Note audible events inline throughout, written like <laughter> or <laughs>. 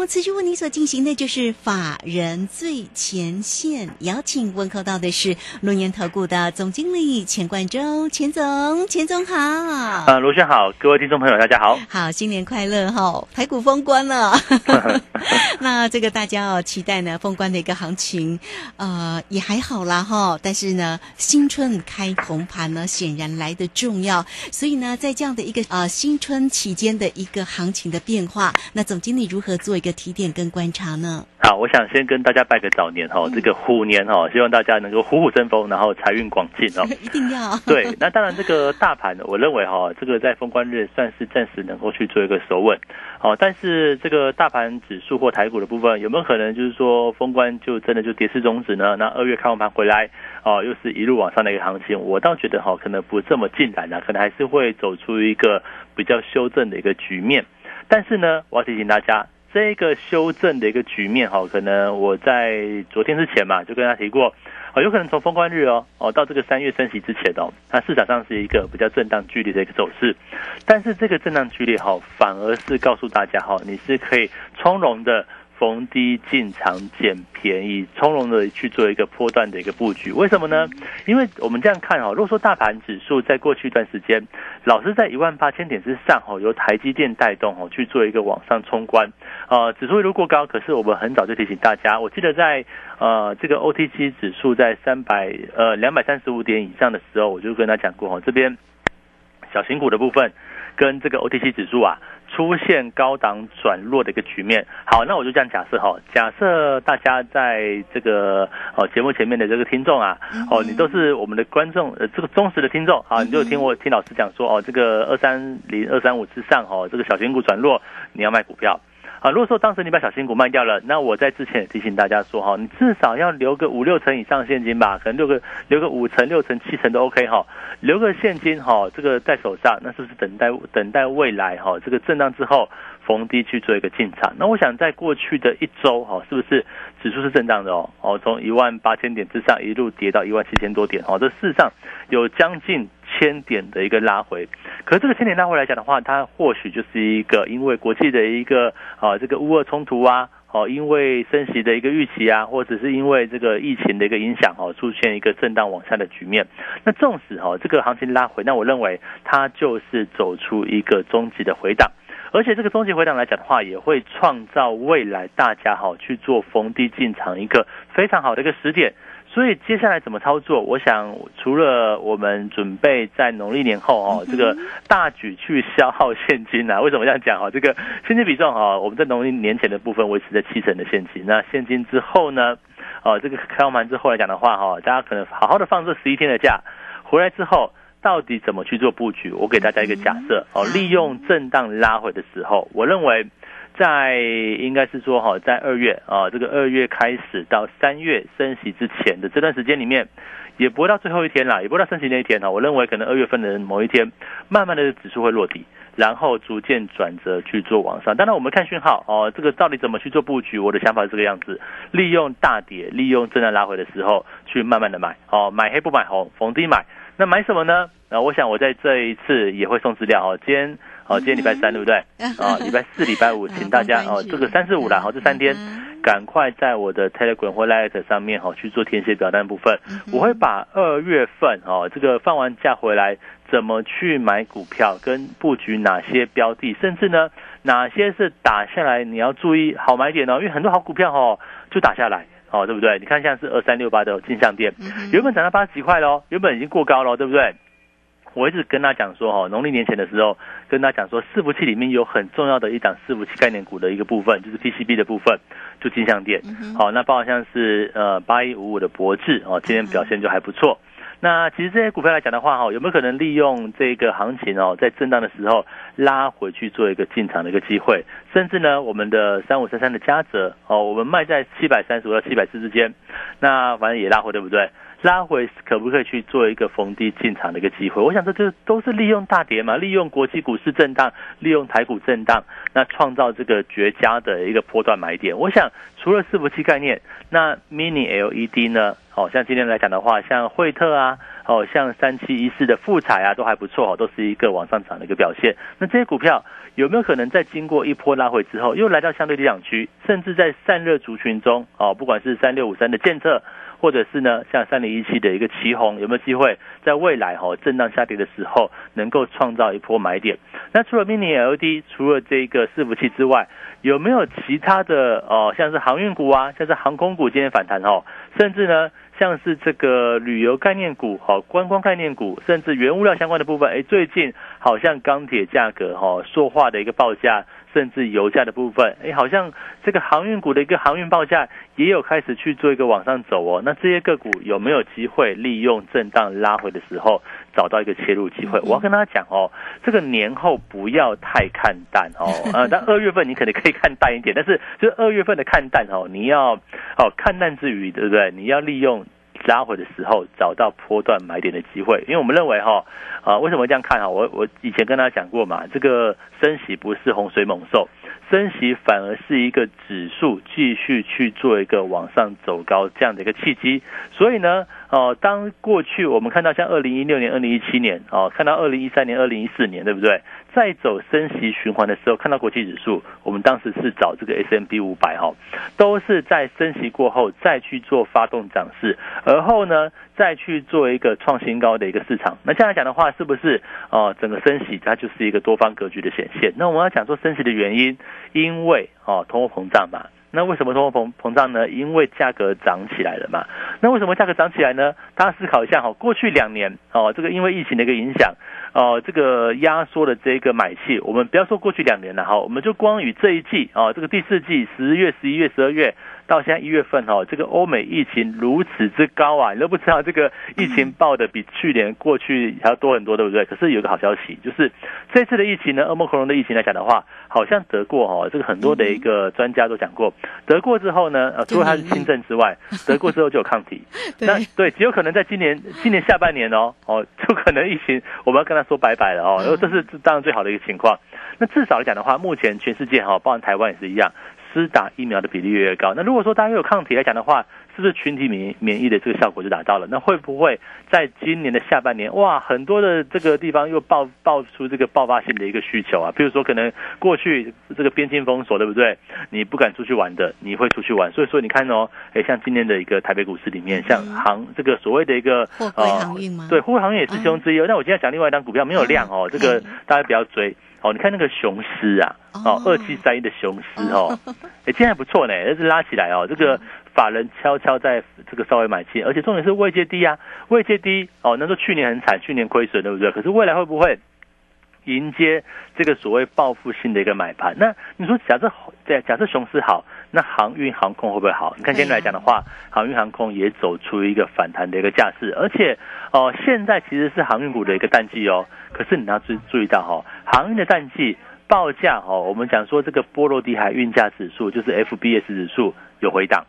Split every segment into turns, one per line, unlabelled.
好，此时为您所进行的就是法人最前线，邀请问候到的是龙岩投顾的总经理钱冠洲，钱总，钱总好。
啊，罗轩好，各位听众朋友大家好。
好，新年快乐哈！排骨封关了，<laughs> <laughs> 那这个大家哦期待呢封关的一个行情，呃也还好啦哈。但是呢，新春开红盘呢显然来的重要，所以呢，在这样的一个呃新春期间的一个行情的变化，那总经理如何？做一个提点跟观察呢？
好，我想先跟大家拜个早年哈，这个虎年哈，希望大家能够虎虎生风，然后财运广进哦。<laughs>
一定要 <laughs> <laughs>
对。那当然，这个大盘，我认为哈，这个在封关日算是暂时能够去做一个守稳。好，但是这个大盘指数或台股的部分，有没有可能就是说封关就真的就跌势终止呢？那二月开完盘回来哦，又是一路往上的一个行情，我倒觉得哈，可能不这么进展啊，可能还是会走出一个比较修正的一个局面。但是呢，我要提醒大家。这个修正的一个局面哈，可能我在昨天之前嘛，就跟他提过，哦，有可能从封关日哦，哦到这个三月升息之前哦，它市场上是一个比较震荡剧烈的一个走势，但是这个震荡剧烈哈，反而是告诉大家哈，你是可以从容的。逢低进场捡便宜，从容的去做一个波段的一个布局。为什么呢？因为我们这样看哈，如果说大盘指数在过去一段时间，老是在一万八千点之上哦，由台积电带动哦去做一个往上冲关，呃，指数一路过高，可是我们很早就提醒大家，我记得在呃这个 OTC 指数在三百呃两百三十五点以上的时候，我就跟他讲过哈，这边小型股的部分跟这个 OTC 指数啊。出现高档转弱的一个局面。好，那我就这样假设哈，假设大家在这个哦节目前面的这个听众啊，哦你都是我们的观众，呃这个忠实的听众啊，你就听我听老师讲说哦，这个二三零二三五之上哦，这个小型股转弱，你要卖股票。啊，如果说当时你把小新股卖掉了，那我在之前也提醒大家说哈，你至少要留个五六成以上现金吧，可能留个留个五成、六成、七成都 OK 哈，留个现金哈，这个在手上，那是不是等待等待未来哈，这个震荡之后逢低去做一个进场？那我想在过去的一周哈，是不是指数是震荡的哦？哦，从一万八千点之上一路跌到一万七千多点哦，这事实上有将近。千点的一个拉回，可是这个千点拉回来讲的话，它或许就是一个因为国际的一个啊这个乌俄冲突啊，哦因为升息的一个预期啊，或者是因为这个疫情的一个影响哦，出现一个震荡往下的局面。那纵使哦这个行情拉回，那我认为它就是走出一个终极的回档，而且这个终极回档来讲的话，也会创造未来大家哈去做逢低进场一个非常好的一个时点。所以接下来怎么操作？我想除了我们准备在农历年后哦，这个大举去消耗现金啊。为什么这样讲哦？这个现金比重哈，我们在农历年前的部分维持在七成的现金。那现金之后呢？哦，这个开完盘之后来讲的话哈，大家可能好好的放这十一天的假，回来之后到底怎么去做布局？我给大家一个假设哦，利用震荡拉回的时候，我认为。在应该是说哈，在二月啊，这个二月开始到三月升息之前的这段时间里面，也不会到最后一天啦，也不会到升息那一天哈。我认为可能二月份的某一天，慢慢的指数会落底，然后逐渐转折去做往上。当然我们看讯号哦，这个到底怎么去做布局？我的想法是这个样子：利用大跌，利用正在拉回的时候去慢慢的买哦，买黑不买红，逢低买。那买什么呢？啊，我想我在这一次也会送资料哦，今天。哦，今天礼拜三对不对？啊，礼拜四、礼拜五，<laughs> 请大家哦，这个三四五啦，好，这三天赶快在我的 Telegram 或 Light 上面哈去做填写表单部分。我会把二月份哦，这个放完假回来怎么去买股票，跟布局哪些标的，甚至呢哪些是打下来你要注意好买点哦，因为很多好股票哦就打下来哦，对不对？你看像是二三六八的金项店，原本涨到八十几块喽，原本已经过高了，对不对？我一直跟他讲说，哈，农历年前的时候，跟他讲说，伺服器里面有很重要的一档伺服器概念股的一个部分，就是 PCB 的部分，就金相电。好，那包括像是呃八一五五的博智，哦，今天表现就还不错。那其实这些股票来讲的话，哈，有没有可能利用这个行情哦，在震荡的时候拉回去做一个进场的一个机会？甚至呢，我们的三五三三的嘉泽哦，我们卖在七百三十五到七百四之间，那反正也拉回，对不对？拉回可不可以去做一个逢低进场的一个机会？我想这就都是利用大跌嘛，利用国际股市震荡，利用台股震荡，那创造这个绝佳的一个波段买点。我想除了伺服器概念，那 Mini LED 呢？哦，像今天来讲的话，像惠特啊，哦，像三七一四的富彩啊，都还不错哦，都是一个往上涨的一个表现。那这些股票有没有可能在经过一波拉回之后，又来到相对理想区，甚至在散热族群中哦，不管是三六五三的建测。或者是呢，像三零一七的一个旗红，有没有机会在未来哈震荡下跌的时候，能够创造一波买点？那除了 Mini LED，除了这个伺服器之外，有没有其他的哦，像是航运股啊，像是航空股今天反弹哦，甚至呢，像是这个旅游概念股、哈观光概念股，甚至原物料相关的部分，哎，最近好像钢铁价格哈塑化的一个报价。甚至油价的部分，哎，好像这个航运股的一个航运报价也有开始去做一个往上走哦。那这些个股有没有机会利用震荡拉回的时候找到一个切入机会？我要跟大家讲哦，这个年后不要太看淡哦。<laughs> 呃，但二月份你可能可以看淡一点，但是就是二月份的看淡哦，你要哦看淡之余，对不对？你要利用。拉回的时候找到波段买点的机会，因为我们认为哈啊，为什么这样看哈？我我以前跟大家讲过嘛，这个升息不是洪水猛兽，升息反而是一个指数继续去做一个往上走高这样的一个契机。所以呢，哦，当过去我们看到像二零一六年、二零一七年哦，看到二零一三年、二零一四年，对不对？在走升息循环的时候，看到国际指数，我们当时是找这个 S M B 五百哈，都是在升息过后再去做发动涨势，而后呢再去做一个创新高的一个市场。那这样来讲的话，是不是哦整个升息它就是一个多方格局的显现？那我们要讲说升息的原因，因为哦通货膨胀嘛。那为什么通货膨膨胀呢？因为价格涨起来了嘛。那为什么价格涨起来呢？大家思考一下哈，过去两年哦，这个因为疫情的一个影响。哦，这个压缩的这个买气，我们不要说过去两年了哈，我们就光与这一季哦，这个第四季十月、十一月、十二月到现在一月份哈，这个欧美疫情如此之高啊，你都不知道这个疫情报的比去年过去还要多很多，对不对？可是有个好消息，就是这次的疫情呢，欧盟克隆的疫情来讲的话，好像得过哈，这个很多的一个专家都讲过，得过之后呢，呃，除了它是轻症之外，得过之后就有抗体，<laughs> 那对，极有可能在今年今年下半年哦，哦，就可能疫情我们要跟他。说拜拜了哦，然后这是当然最好的一个情况。那至少来讲的话，目前全世界哈，包含台湾也是一样，施打疫苗的比例越越高。那如果说大家有抗体来讲的话，是不是群体免免疫的这个效果就达到了？那会不会在今年的下半年，哇，很多的这个地方又爆爆出这个爆发性的一个需求啊？比如说，可能过去这个边境封锁，对不对？你不敢出去玩的，你会出去玩。所以说，你看哦，哎，像今年的一个台北股市里面，像航这个所谓的一个
货柜航运吗？
对，货柜航运也是其中之一。那我今天讲另外一张股票没有量哦，这个大家不要追哦。你看那个雄狮啊，哦，二七三一的雄狮哦，<laughs> 哎，今天还不错呢，这是拉起来哦，这个。法人悄悄在这个稍微买进，而且重点是位阶低啊，位阶低哦。那说去年很惨，去年亏损，对不对？可是未来会不会迎接这个所谓报复性的一个买盘？那你说假设对，假设熊市好，那航运航空会不会好？你看今天来讲的话，航运航空也走出一个反弹的一个架势，而且哦，现在其实是航运股的一个淡季哦。可是你要注注意到哈，航运的淡季报价哦，我们讲说这个波罗的海运价指数就是 FBS 指数有回档。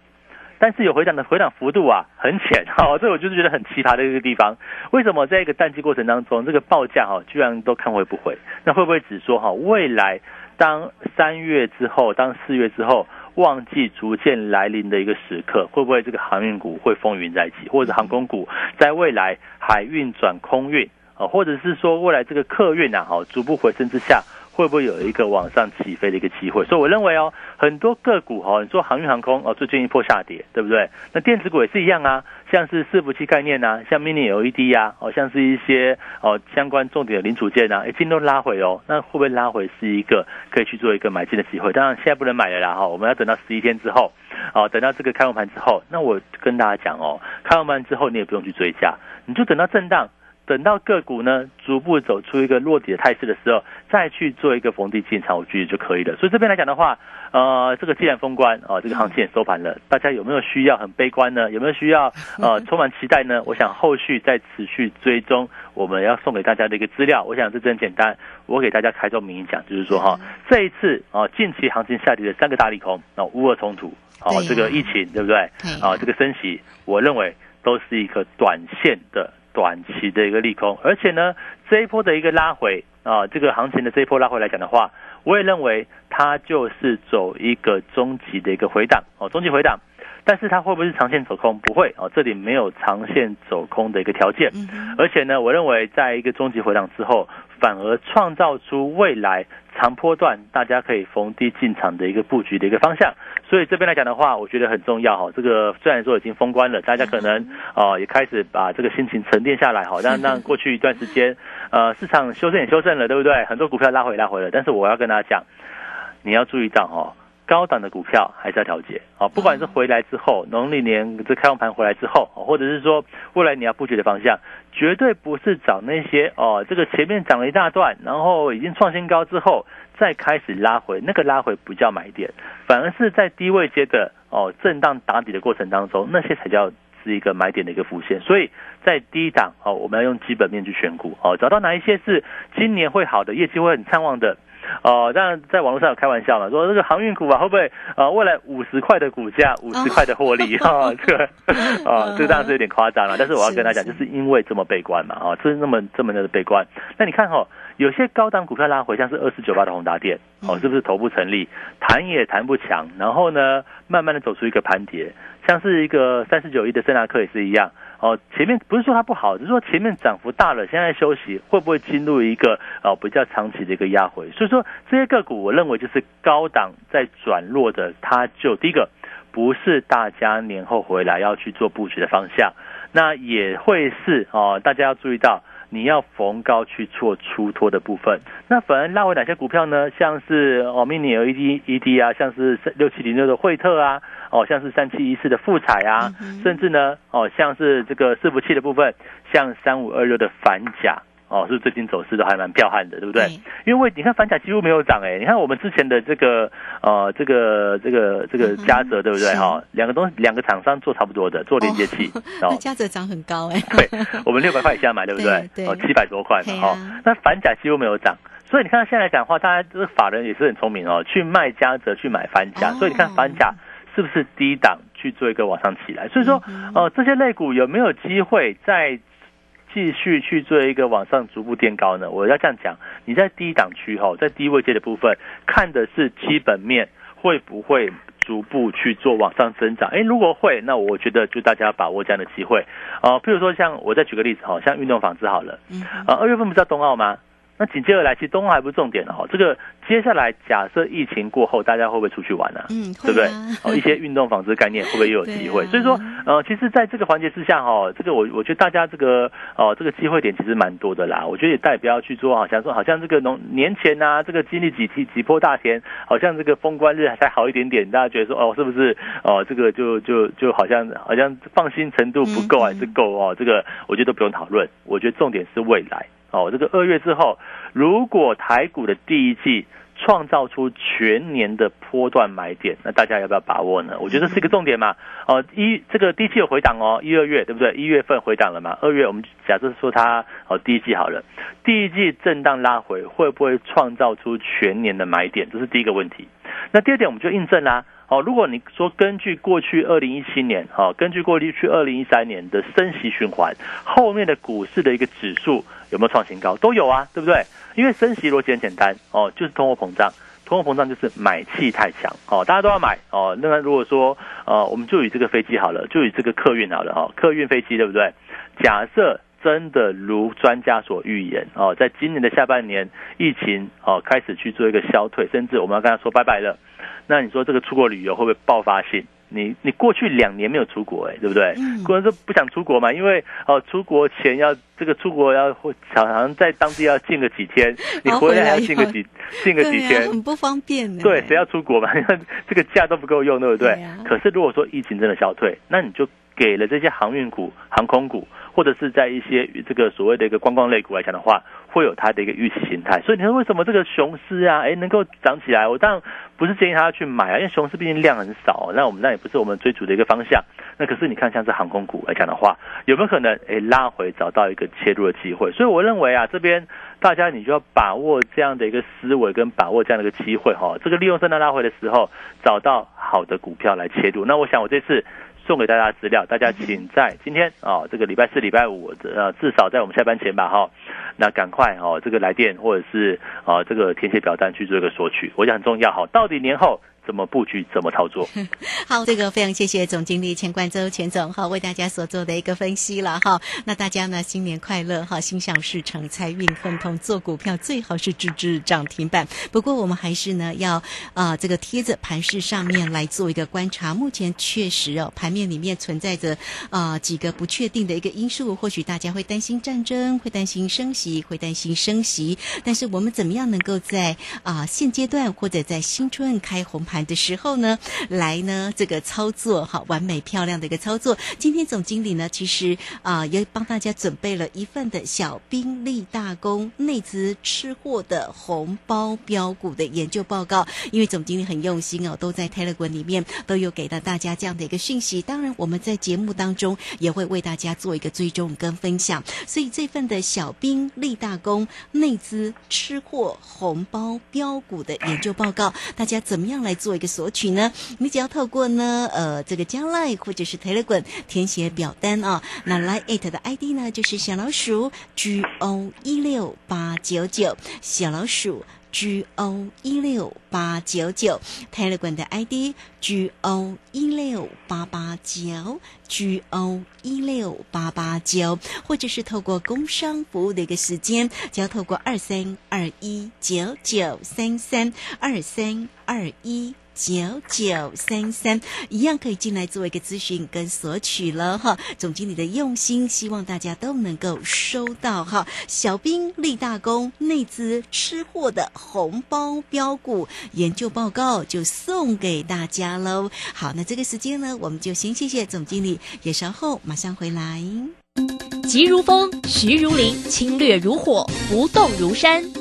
但是有回档的回档幅度啊很浅，哈，这我就是觉得很奇葩的一个地方。为什么在一个淡季过程当中，这个报价哈居然都看回不回？那会不会只说哈未来当三月之后，当四月之后，旺季逐渐来临的一个时刻，会不会这个航运股会风云再起，或者航空股在未来海运转空运啊，或者是说未来这个客运啊好逐步回升之下？会不会有一个往上起飞的一个机会？所以我认为哦，很多个股哦，你说航运航空哦，最近一波下跌，对不对？那电子股也是一样啊，像是伺服器概念呐，像 Mini LED 呀，哦，像是一些哦相关重点的零组件啊，已经都拉回哦。那会不会拉回是一个可以去做一个买进的机会？当然现在不能买了啦哈，我们要等到十一天之后，哦，等到这个开完盘之后，那我跟大家讲哦，开完盘之后你也不用去追加，你就等到震荡。等到个股呢逐步走出一个落底的态势的时候，再去做一个逢低进场，我觉得就可以了。所以这边来讲的话，呃，这个既然封关啊，这个行情也收盘了，大家有没有需要很悲观呢？有没有需要呃 <laughs> 充满期待呢？我想后续再持续追踪我们要送给大家的一个资料，我想这真简单，我给大家开宗明义讲，就是说哈，这一次啊近期行情下跌的三个大利空，那乌俄冲突，哦这个疫情对不对？啊这个升息，我认为都是一个短线的。短期的一个利空，而且呢，这一波的一个拉回啊，这个行情的这一波拉回来讲的话，我也认为它就是走一个中级的一个回档哦，中级回档，但是它会不会是长线走空？不会哦，这里没有长线走空的一个条件，而且呢，我认为在一个中级回档之后。反而创造出未来长波段大家可以逢低进场的一个布局的一个方向，所以这边来讲的话，我觉得很重要哈。这个虽然说已经封关了，大家可能哦也开始把这个心情沉淀下来哈，让让过去一段时间呃市场修正也修正了，对不对？很多股票拉回拉回了，但是我要跟大家讲，你要注意到哈。高档的股票还是要调节啊，不管是回来之后，农历年这开放盘回来之后，或者是说未来你要布局的方向，绝对不是找那些哦，这个前面涨了一大段，然后已经创新高之后再开始拉回，那个拉回不叫买点，反而是在低位接的哦震荡打底的过程当中，那些才叫是一个买点的一个浮现。所以在低档哦，我们要用基本面去选股哦，找到哪一些是今年会好的，业绩会很畅旺的。哦，当然，在网络上有开玩笑嘛，说这个航运股啊，会不会呃，未来五十块的股价，五十块的获利啊？这个啊，这个当然是有点夸张了。但是我要跟他讲，就是因为这么悲观嘛，啊，就是那么这么的悲观。那你看哈，有些高档股票拉回，像是二四九八的宏达电，哦，是不是头部成立，弹也弹不强，然后呢，慢慢的走出一个盘跌，像是一个三十九亿的圣达克也是一样。哦，前面不是说它不好，只是说前面涨幅大了，现在休息会不会进入一个呃比较长期的一个压回？所以说这些个股，我认为就是高档在转弱的，它就第一个不是大家年后回来要去做布局的方向，那也会是哦大家要注意到你要逢高去做出脱的部分。那反而拉回哪些股票呢？像是哦 mini LED ED 啊，像是六七零六的惠特啊。哦，像是三七一四的富彩啊，甚至呢，哦，像是这个伺服器的部分，像三五二六的反甲，哦，是最近走势都还蛮彪悍的，对不对？因为你看反甲几乎没有涨，哎，你看我们之前的这个，呃，这个这个这个嘉泽，对不对？哈，两个东西，两个厂商做差不多的，做连接器，
哦，<laughs> 嘉泽涨很高，哎，
对，我们六百块以下买，对不对？
对，
哦，七百多块嘛，哈，那反甲几乎没有涨，所以你看现在来讲的话，大家这个法人也是很聪明哦，去卖嘉泽，去买反甲，所以你看反甲。是不是低档去做一个往上起来？所以说，呃，这些类股有没有机会再继续去做一个往上逐步垫高呢？我要这样讲，你在低档区哈，在低位阶的部分看的是基本面会不会逐步去做往上增长？哎，如果会，那我觉得就大家把握这样的机会。呃，譬如说像我再举个例子哈，像运动纺织好了，呃，二月份不是要冬奥吗？那紧接着来，其实冬奥还不是重点哦。这个接下来假设疫情过后，大家会不会出去玩呢？
嗯，
对不对？哦，一些运动纺织概念会不会又有机会？所以说，呃，其实在这个环节之下，哈，这个我我觉得大家这个哦，这个机会点其实蛮多的啦。我觉得也代表去做，好像说好像这个农年前呐，这个经历几期几波大田，好像这个封关日才好一点点，大家觉得说哦，是不是哦，这个就就就好像好像放心程度不够还是够哦？这个我觉得都不用讨论。我觉得重点是未来。哦，这个二月之后，如果台股的第一季创造出全年的波段买点，那大家要不要把握呢？我觉得是一个重点嘛。哦，一这个第一季有回档哦，一二月对不对？一月份回档了嘛？二月我们假设说它哦第一季好了，第一季震荡拉回，会不会创造出全年的买点？这是第一个问题。那第二点我们就印证啦。哦，如果你说根据过去二零一七年，哈，根据过去二零一三年的升息循环，后面的股市的一个指数有没有创新高？都有啊，对不对？因为升息逻辑很简单，哦，就是通货膨胀，通货膨胀就是买气太强，哦，大家都要买，哦，那么如果说，呃，我们就以这个飞机好了，就以这个客运好了，哈，客运飞机对不对？假设真的如专家所预言，哦，在今年的下半年，疫情哦开始去做一个消退，甚至我们要跟他说拜拜了。那你说这个出国旅游会不会爆发性？你你过去两年没有出国，哎，对不对？可能是不想出国嘛，因为哦，出国前要这个出国要常常在当地要静个几天，<laughs> 你回来还要静个几静个几天，
很不方便。
对，谁要出国嘛？<laughs> 这个假都不够用，对不对？可是如果说疫情真的消退，那你就。给了这些航运股、航空股，或者是在一些这个所谓的一个观光类股来讲的话，会有它的一个预期形态。所以你说为什么这个雄狮啊，哎能够涨起来？我当然不是建议他去买啊，因为雄狮毕竟量很少，那我们那也不是我们追逐的一个方向。那可是你看，像是航空股来讲的话，有没有可能哎拉回找到一个切入的机会？所以我认为啊，这边大家你就要把握这样的一个思维，跟把握这样的一个机会哈。这个利用圣诞拉回的时候，找到好的股票来切入。那我想我这次送给大家资料，大家请在今天啊，这个礼拜四、礼拜五，呃，至少在我们下班前吧哈，那赶快哦，这个来电或者是啊这个填写表单去做一个索取，我想很重要哈。到底年后？怎么布局？怎么操作？<laughs>
好，这个非常谢谢总经理钱冠周钱总哈，为大家所做的一个分析了哈。那大家呢，新年快乐哈，心想事成，财运亨通，做股票最好是支持涨停板。不过我们还是呢，要啊这个贴着盘势上面来做一个观察。目前确实哦，盘面里面存在着啊几个不确定的一个因素，或许大家会担心战争，会担心升息，会担心升息。但是我们怎么样能够在啊现阶段或者在新春开红？盘的时候呢，来呢这个操作哈，完美漂亮的一个操作。今天总经理呢，其实啊也帮大家准备了一份的小兵立大功内资吃货的红包标股的研究报告。因为总经理很用心哦，都在 Telegram 里面都有给到大家这样的一个讯息。当然我们在节目当中也会为大家做一个追踪跟分享。所以这份的小兵立大功内资吃货红包标股的研究报告，大家怎么样来？做一个索取呢，你只要透过呢，呃，这个将来或者是 Telegram 填写表单啊，那来 it 的 ID 呢就是小老鼠 G O 一六八九九，小老鼠 G O 一六八九九，Telegram 的 ID G O 一六八八九，G O 一六八八九，或者是透过工商服务的一个时间，只要透过二三二一九九三三二三。二一九九三三，一样可以进来做一个咨询跟索取了哈。总经理的用心，希望大家都能够收到哈。小兵立大功，内资吃货的红包标股研究报告就送给大家喽。好，那这个时间呢，我们就先谢谢总经理，也稍后马上回来。
急如风，徐如林，侵略如火，不动如山。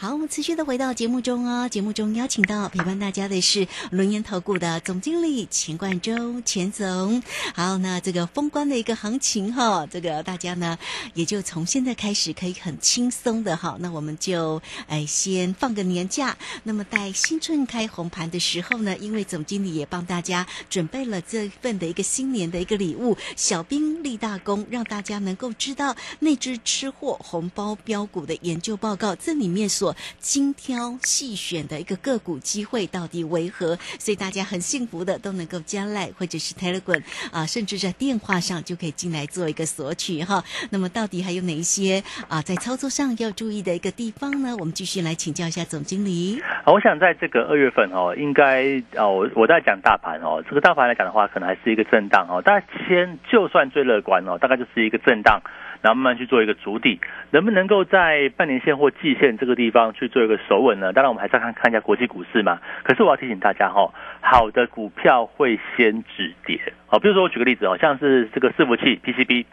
好，我们持续的回到节目中哦。节目中邀请到陪伴大家的是轮研投顾的总经理钱冠洲钱总。好，那这个封关的一个行情哈，这个大家呢也就从现在开始可以很轻松的哈。那我们就哎先放个年假。那么在新春开红盘的时候呢，因为总经理也帮大家准备了这份的一个新年的一个礼物，小兵立大功，让大家能够知道那只吃货红包标股的研究报告，这里面所。精挑细选的一个个股机会到底为何？所以大家很幸福的都能够加赖或者是 Telegram 啊，甚至在电话上就可以进来做一个索取哈。那么到底还有哪一些啊在操作上要注意的一个地方呢？我们继续来请教一下总经理。
我想在这个二月份哦，应该啊，我我在讲大盘哦，这个大盘来讲的话，可能还是一个震荡哦。大家先就算最乐观哦，大概就是一个震荡。然后慢慢去做一个筑底，能不能够在半年线或季线这个地方去做一个守稳呢？当然，我们还是要看看一下国际股市嘛。可是我要提醒大家哈，好的股票会先止跌。好，比如说我举个例子哦，像是这个伺服器 PCB，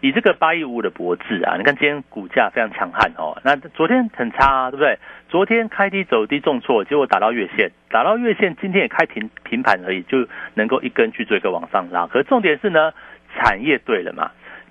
以这个八一五的博智啊，你看今天股价非常强悍哦，那昨天很差啊，对不对？昨天开低走低重挫，结果打到月线，打到月线，今天也开平平盘而已，就能够一根去做一个往上拉。可是重点是呢，产业对了嘛，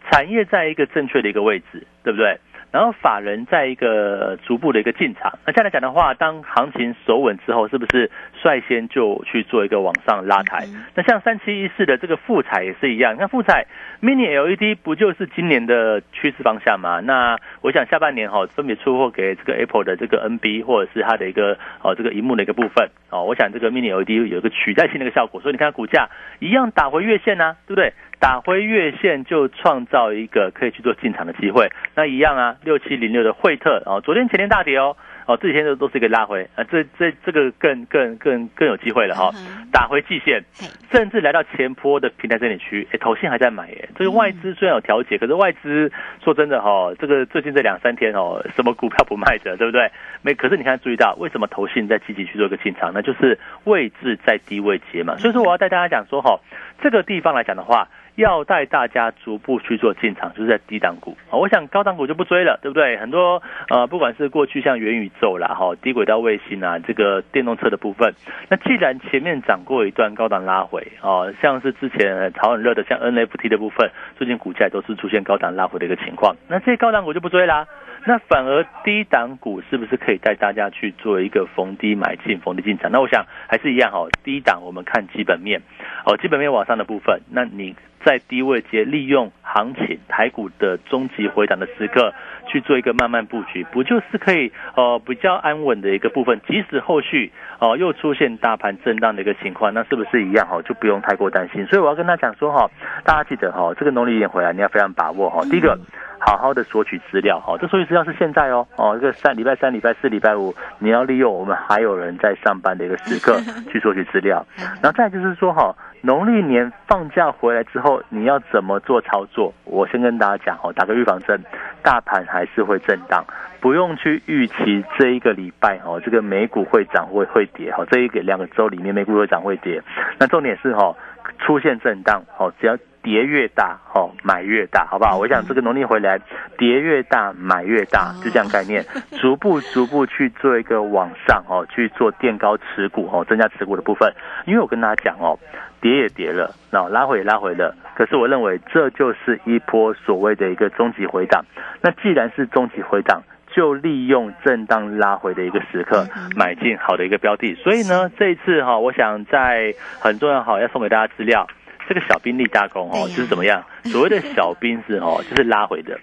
产业在一个正确的一个位置，对不对？然后法人在一个逐步的一个进场，那这样来讲的话，当行情守稳之后，是不是率先就去做一个往上拉抬？那像三七一四的这个富彩也是一样，你看富彩 Mini LED 不就是今年的趋势方向吗？那我想下半年哈，分别出货给这个 Apple 的这个 NB 或者是它的一个哦这个荧幕的一个部分哦，我想这个 Mini LED 有一个取代性的一个效果，所以你看股价一样打回月线呢，对不对？打回月线就创造一个可以去做进场的机会，那一样啊，六七零六的惠特哦，昨天前天大跌哦，哦这几天都都是一个拉回啊，这这这个更更更更有机会了哈，打回季线，甚至来到前坡的平台整理区，哎，头线还在买耶，这个外资虽然有调节，可是外资说真的哈，这个最近这两三天哦，什么股票不卖的，对不对？没，可是你看注意到为什么投信在积极去做一个进场，那就是位置在低位接嘛，所以说我要带大家讲说哈，这个地方来讲的话。要带大家逐步去做进场，就是在低档股啊。我想高档股就不追了，对不对？很多呃，不管是过去像元宇宙啦、哈低轨道卫星啊，这个电动车的部分，那既然前面涨过一段高档拉回哦，像是之前炒很热的像 NFT 的部分，最近股价都是出现高档拉回的一个情况。那这些高档股就不追啦，那反而低档股是不是可以带大家去做一个逢低买进、逢低进场？那我想还是一样哈，低档我们看基本面哦，基本面往上的部分，那你。在低位接利用行情台股的终极回档的时刻去做一个慢慢布局，不就是可以呃比较安稳的一个部分？即使后续哦又出现大盘震荡的一个情况，那是不是一样哈？就不用太过担心。所以我要跟他讲说哈，大家记得哈，这个农历年回来你要非常把握哈。第一个。好好的索取资料，哈，这索取资料是现在哦，哦，这个三礼拜三、礼拜四、礼拜五，你要利用我们还有人在上班的一个时刻 <laughs> 去索取资料。然后再就是说，哈，农历年放假回来之后，你要怎么做操作？我先跟大家讲，哦，打个预防针，大盘还是会震荡，不用去预期这一个礼拜，哦，这个美股会涨会会跌，哈，这一个两个周里面美股会涨会跌。那重点是，哈，出现震荡，哦，只要。跌越大，哦，买越大，好不好？我想这个农历回来，跌越大，买越大，就这样概念，<laughs> 逐步逐步去做一个往上，哦，去做垫高持股，哦，增加持股的部分。因为我跟大家讲，哦，跌也跌了，然后拉回也拉回了，可是我认为这就是一波所谓的一个终极回档。那既然是终极回档，就利用震荡拉回的一个时刻，买进好的一个标的。所以呢，这一次哈，我想在很重要，好要送给大家资料。这个小兵立大功哦，就是怎么样？<laughs> 所谓的小兵是哦，就是拉回的，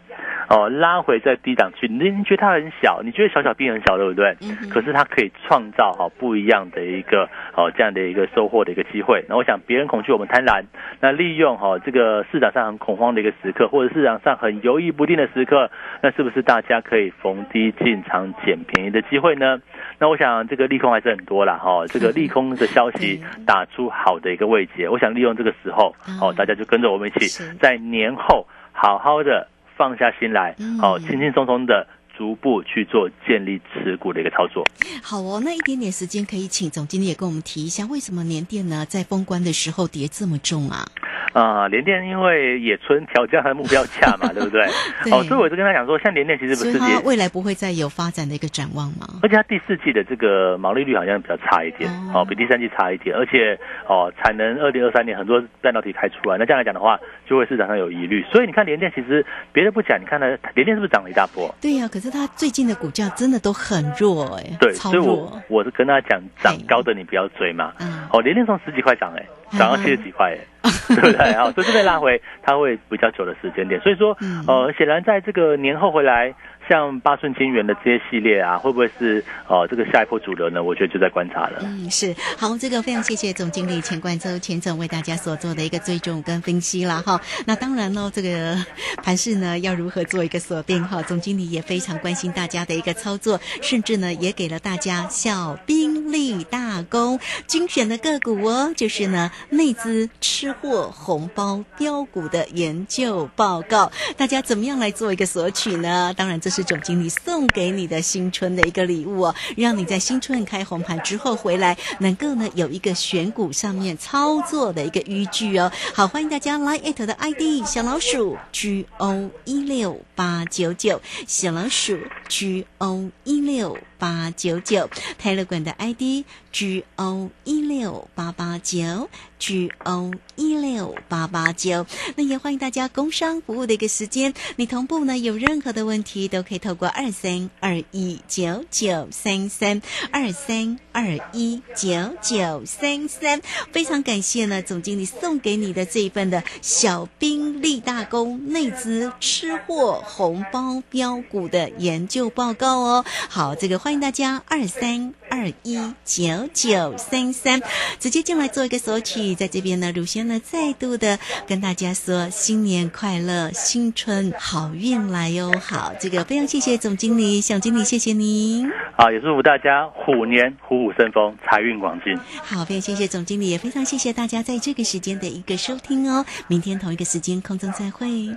哦，拉回在低档区。你你觉得它很小，你觉得小小兵很小，对不对？可是它可以创造哈不一样的一个哦这样的一个收获的一个机会。那我想别人恐惧，我们贪婪。那利用哈这个市场上很恐慌的一个时刻，或者市场上很犹豫不定的时刻，那是不是大家可以逢低进场捡便宜的机会呢？那我想这个利空还是很多啦哈，这个利空的消息 <laughs> 打出好的一个位阶，我想利用这个时候，哦，大家就跟着我们一起在年后好好的放下心来，好轻轻松松的逐步去做建立持股的一个操作。
好哦，那一点点时间可以请总经理也跟我们提一下，为什么年电呢在封关的时候跌这么重啊？
啊，联电因为野村调降它的目标价嘛，<laughs> 对不对？哦，所以我就跟他讲说，像联电其实不是
它未来不会再有发展的一个展望吗？
而且它第四季的这个毛利率好像比较差一点，哦，比第三季差一点，而且哦，产能二零二三年很多半导体开出来，那这样来讲的话，就会市场上有疑虑。所以你看联电其实别的不讲，你看它联电是不是涨了一大波？
对呀，可是它最近的股价真的都很弱哎，
对，所以我我是跟他讲，涨高的你不要追嘛。嗯，哦，连连从十几块涨哎。涨到七十几块哎，<laughs> 对不对？好，所以这边拉回，它会比较久的时间点。所以说，呃，显然在这个年后回来。像八寸金元的这些系列啊，会不会是呃这个下一波主流呢？我觉得就在观察了。
嗯，是好，这个非常谢谢总经理钱冠周钱总为大家所做的一个追踪跟分析了哈。那当然呢，这个盘势呢要如何做一个锁定哈？总经理也非常关心大家的一个操作，甚至呢也给了大家小兵立大功，精选的个股哦，就是呢内资吃货红包标股的研究报告。大家怎么样来做一个索取呢？当然，这是总经理送给你的新春的一个礼物哦，让你在新春开红盘之后回来，能够呢有一个选股上面操作的一个依据哦。好，欢迎大家来 at 的 ID 小老鼠 G O 一六八九九，小老鼠 G O 一六八九九，泰勒管的 ID G O 一六八八九 G O 一六八八九。那也欢迎大家工商服务的一个时间，你同步呢有任何的问题都可以透过二三二一九九三三二三二一九九三三。非常感谢呢总经理送给你的这一份的小兵立大功内资吃货红包标股的研究报告哦。好，这个欢迎大家二三二一九九三三直接进来做一个索取，在这边呢，鲁轩呢再度的跟大家说新年快乐，新春好运来哟。好，这个非常谢谢总经理，小经理谢谢您。
好，也祝福大家虎年虎虎生风，财运广进。
好，非常谢谢总经理，也非常谢谢大家在这个时间的一个收听哦。明天同一个时间空中再会。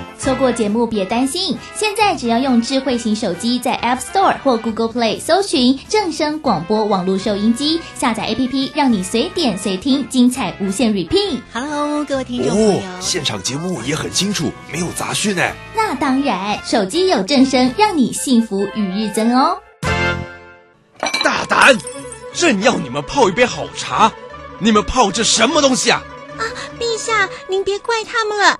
错过节目别担心，现在只要用智慧型手机在 App Store 或 Google Play 搜寻正声广播网络收音机，下载 APP，让你随点随听，精彩无限 repeat。
Hello，各位听众朋友，
哦，现场节目也很清楚，没有杂讯呢。
那当然，手机有正声，让你幸福与日增哦。
大胆！朕要你们泡一杯好茶，你们泡这什么东西啊？
啊，陛下，您别怪他们了。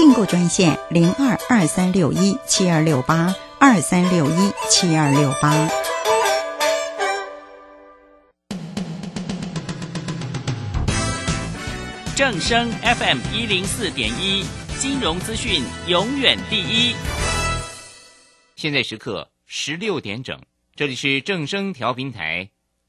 订购专线零二二三六一七二六八二三六一七二六八。
正声 FM 一零四点一，金融资讯永远第一。
现在时刻十六点整，这里是正声调频台